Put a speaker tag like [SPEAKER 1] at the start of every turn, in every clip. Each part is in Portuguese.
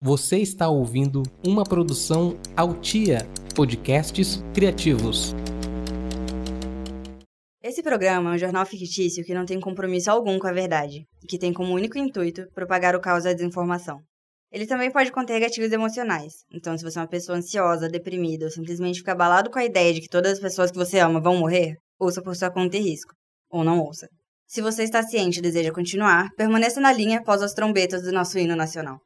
[SPEAKER 1] Você está ouvindo uma produção Altia Podcasts Criativos.
[SPEAKER 2] Esse programa é um jornal fictício que não tem compromisso algum com a verdade e que tem como único intuito propagar o caos da desinformação. Ele também pode conter gatilhos emocionais, então se você é uma pessoa ansiosa, deprimida ou simplesmente fica abalado com a ideia de que todas as pessoas que você ama vão morrer, ouça por sua conta e risco, ou não ouça. Se você está ciente e deseja continuar, permaneça na linha após as trombetas do nosso hino nacional.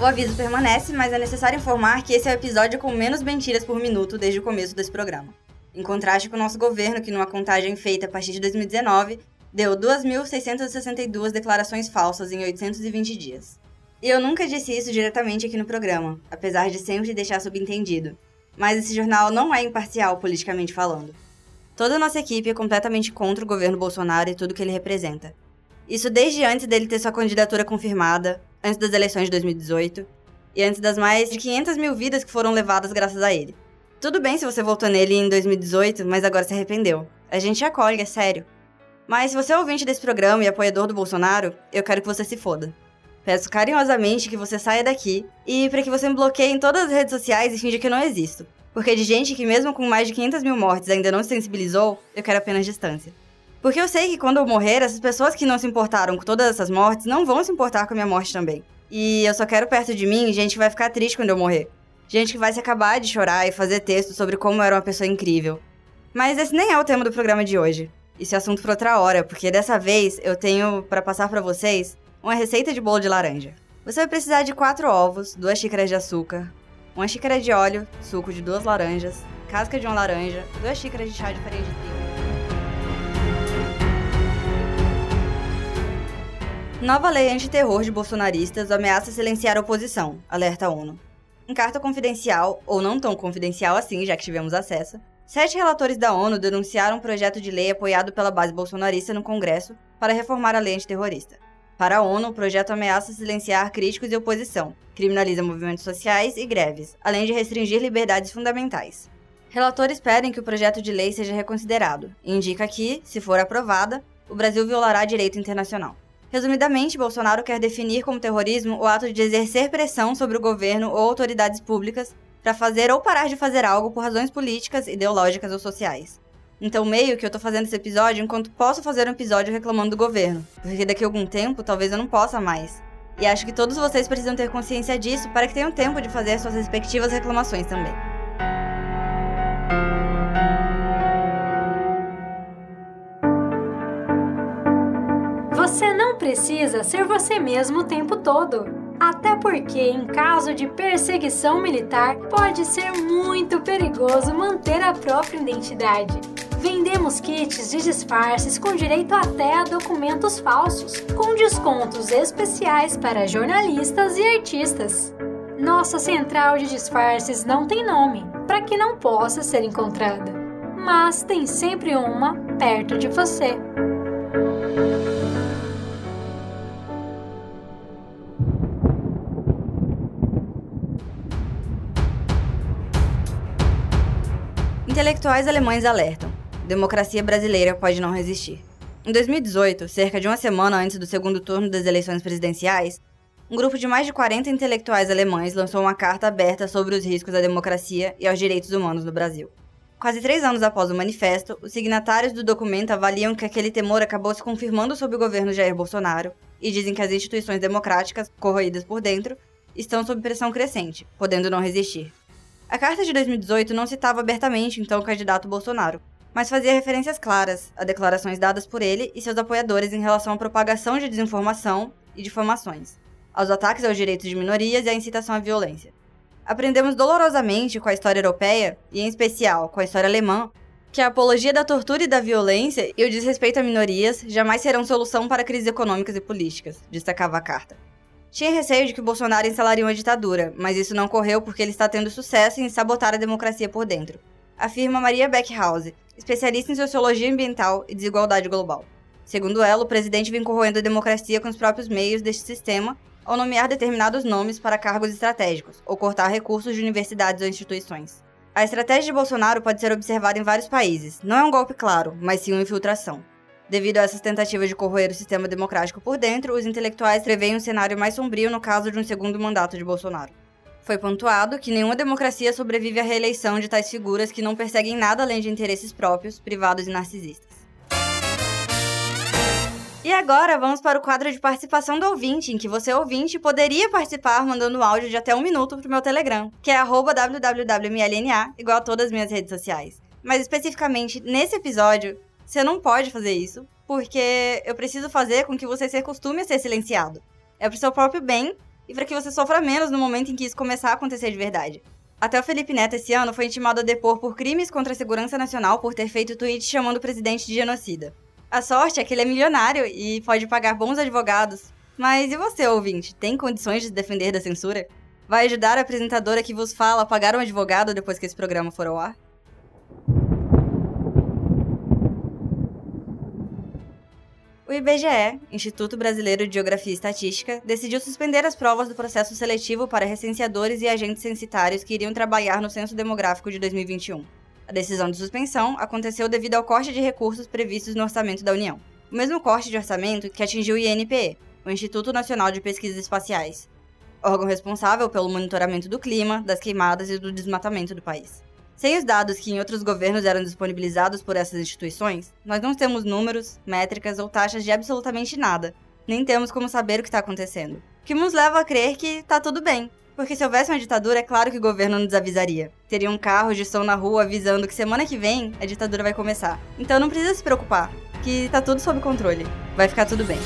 [SPEAKER 2] O aviso permanece, mas é necessário informar que esse é o episódio com menos mentiras por minuto desde o começo desse programa. Em contraste com o nosso governo, que numa contagem feita a partir de 2019, deu 2.662 declarações falsas em 820 dias. E eu nunca disse isso diretamente aqui no programa, apesar de sempre deixar subentendido. Mas esse jornal não é imparcial politicamente falando. Toda a nossa equipe é completamente contra o governo Bolsonaro e tudo que ele representa. Isso desde antes dele ter sua candidatura confirmada, antes das eleições de 2018 e antes das mais de 500 mil vidas que foram levadas graças a ele. Tudo bem se você votou nele em 2018, mas agora se arrependeu. A gente acolhe, é sério. Mas se você é ouvinte desse programa e apoiador do Bolsonaro, eu quero que você se foda. Peço carinhosamente que você saia daqui e para que você me bloqueie em todas as redes sociais e finja que eu não existo. Porque de gente que, mesmo com mais de 500 mil mortes, ainda não se sensibilizou, eu quero apenas distância. Porque eu sei que quando eu morrer, essas pessoas que não se importaram com todas essas mortes não vão se importar com a minha morte também. E eu só quero perto de mim gente que vai ficar triste quando eu morrer. Gente que vai se acabar de chorar e fazer texto sobre como eu era uma pessoa incrível. Mas esse nem é o tema do programa de hoje. Isso é assunto para outra hora, porque dessa vez eu tenho para passar para vocês uma receita de bolo de laranja. Você vai precisar de 4 ovos, 2 xícaras de açúcar, uma xícara de óleo, suco de duas laranjas, casca de uma laranja, 2 xícaras de chá de farinha de trigo. Nova lei antiterror de bolsonaristas ameaça silenciar a oposição, alerta a ONU. Em carta confidencial, ou não tão confidencial assim, já que tivemos acesso, sete relatores da ONU denunciaram um projeto de lei apoiado pela base bolsonarista no Congresso para reformar a lei antiterrorista. Para a ONU, o projeto ameaça silenciar críticos e oposição, criminaliza movimentos sociais e greves, além de restringir liberdades fundamentais. Relatores pedem que o projeto de lei seja reconsiderado e indica que, se for aprovada, o Brasil violará direito internacional. Resumidamente, Bolsonaro quer definir como terrorismo o ato de exercer pressão sobre o governo ou autoridades públicas para fazer ou parar de fazer algo por razões políticas, ideológicas ou sociais. Então, meio que eu tô fazendo esse episódio enquanto posso fazer um episódio reclamando do governo, porque daqui a algum tempo talvez eu não possa mais. E acho que todos vocês precisam ter consciência disso para que tenham tempo de fazer suas respectivas reclamações também.
[SPEAKER 3] Precisa ser você mesmo o tempo todo. Até porque, em caso de perseguição militar, pode ser muito perigoso manter a própria identidade. Vendemos kits de disfarces com direito até a documentos falsos, com descontos especiais para jornalistas e artistas. Nossa central de disfarces não tem nome, para que não possa ser encontrada, mas tem sempre uma perto de você.
[SPEAKER 2] Intelectuais alemães alertam: democracia brasileira pode não resistir. Em 2018, cerca de uma semana antes do segundo turno das eleições presidenciais, um grupo de mais de 40 intelectuais alemães lançou uma carta aberta sobre os riscos à democracia e aos direitos humanos no Brasil. Quase três anos após o manifesto, os signatários do documento avaliam que aquele temor acabou se confirmando sob o governo Jair Bolsonaro e dizem que as instituições democráticas, corroídas por dentro, estão sob pressão crescente, podendo não resistir. A carta de 2018 não citava abertamente então o candidato Bolsonaro, mas fazia referências claras a declarações dadas por ele e seus apoiadores em relação à propagação de desinformação e difamações, aos ataques aos direitos de minorias e à incitação à violência. Aprendemos dolorosamente com a história europeia, e em especial com a história alemã, que a apologia da tortura e da violência e o desrespeito a minorias jamais serão solução para crises econômicas e políticas, destacava a carta. Tinha receio de que Bolsonaro instalaria uma ditadura, mas isso não ocorreu porque ele está tendo sucesso em sabotar a democracia por dentro. afirma Maria Beckhouse, especialista em sociologia ambiental e desigualdade global. Segundo ela, o presidente vem corroendo a democracia com os próprios meios deste sistema ao nomear determinados nomes para cargos estratégicos ou cortar recursos de universidades ou instituições. A estratégia de Bolsonaro pode ser observada em vários países. Não é um golpe claro, mas sim uma infiltração. Devido a essas tentativas de corroer o sistema democrático por dentro, os intelectuais preveem um cenário mais sombrio no caso de um segundo mandato de Bolsonaro. Foi pontuado que nenhuma democracia sobrevive à reeleição de tais figuras que não perseguem nada além de interesses próprios, privados e narcisistas. E agora vamos para o quadro de participação do ouvinte, em que você, ouvinte, poderia participar mandando um áudio de até um minuto para o meu Telegram, que é www.mlna, igual a todas as minhas redes sociais. Mas especificamente nesse episódio, você não pode fazer isso, porque eu preciso fazer com que você se acostume a ser silenciado. É pro seu próprio bem e para que você sofra menos no momento em que isso começar a acontecer de verdade. Até o Felipe Neto esse ano foi intimado a depor por crimes contra a segurança nacional por ter feito tweet chamando o presidente de genocida. A sorte é que ele é milionário e pode pagar bons advogados. Mas e você, ouvinte, tem condições de se defender da censura? Vai ajudar a apresentadora que vos fala a pagar um advogado depois que esse programa for ao ar? O IBGE, Instituto Brasileiro de Geografia e Estatística, decidiu suspender as provas do processo seletivo para recenseadores e agentes censitários que iriam trabalhar no Censo Demográfico de 2021. A decisão de suspensão aconteceu devido ao corte de recursos previstos no orçamento da União. O mesmo corte de orçamento que atingiu o INPE, o Instituto Nacional de Pesquisas Espaciais, órgão responsável pelo monitoramento do clima, das queimadas e do desmatamento do país. Sem os dados que em outros governos eram disponibilizados por essas instituições, nós não temos números, métricas ou taxas de absolutamente nada, nem temos como saber o que está acontecendo. O que nos leva a crer que está tudo bem, porque se houvesse uma ditadura, é claro que o governo nos avisaria. Teria um carro de som na rua avisando que semana que vem a ditadura vai começar. Então não precisa se preocupar, que tá tudo sob controle. Vai ficar tudo bem.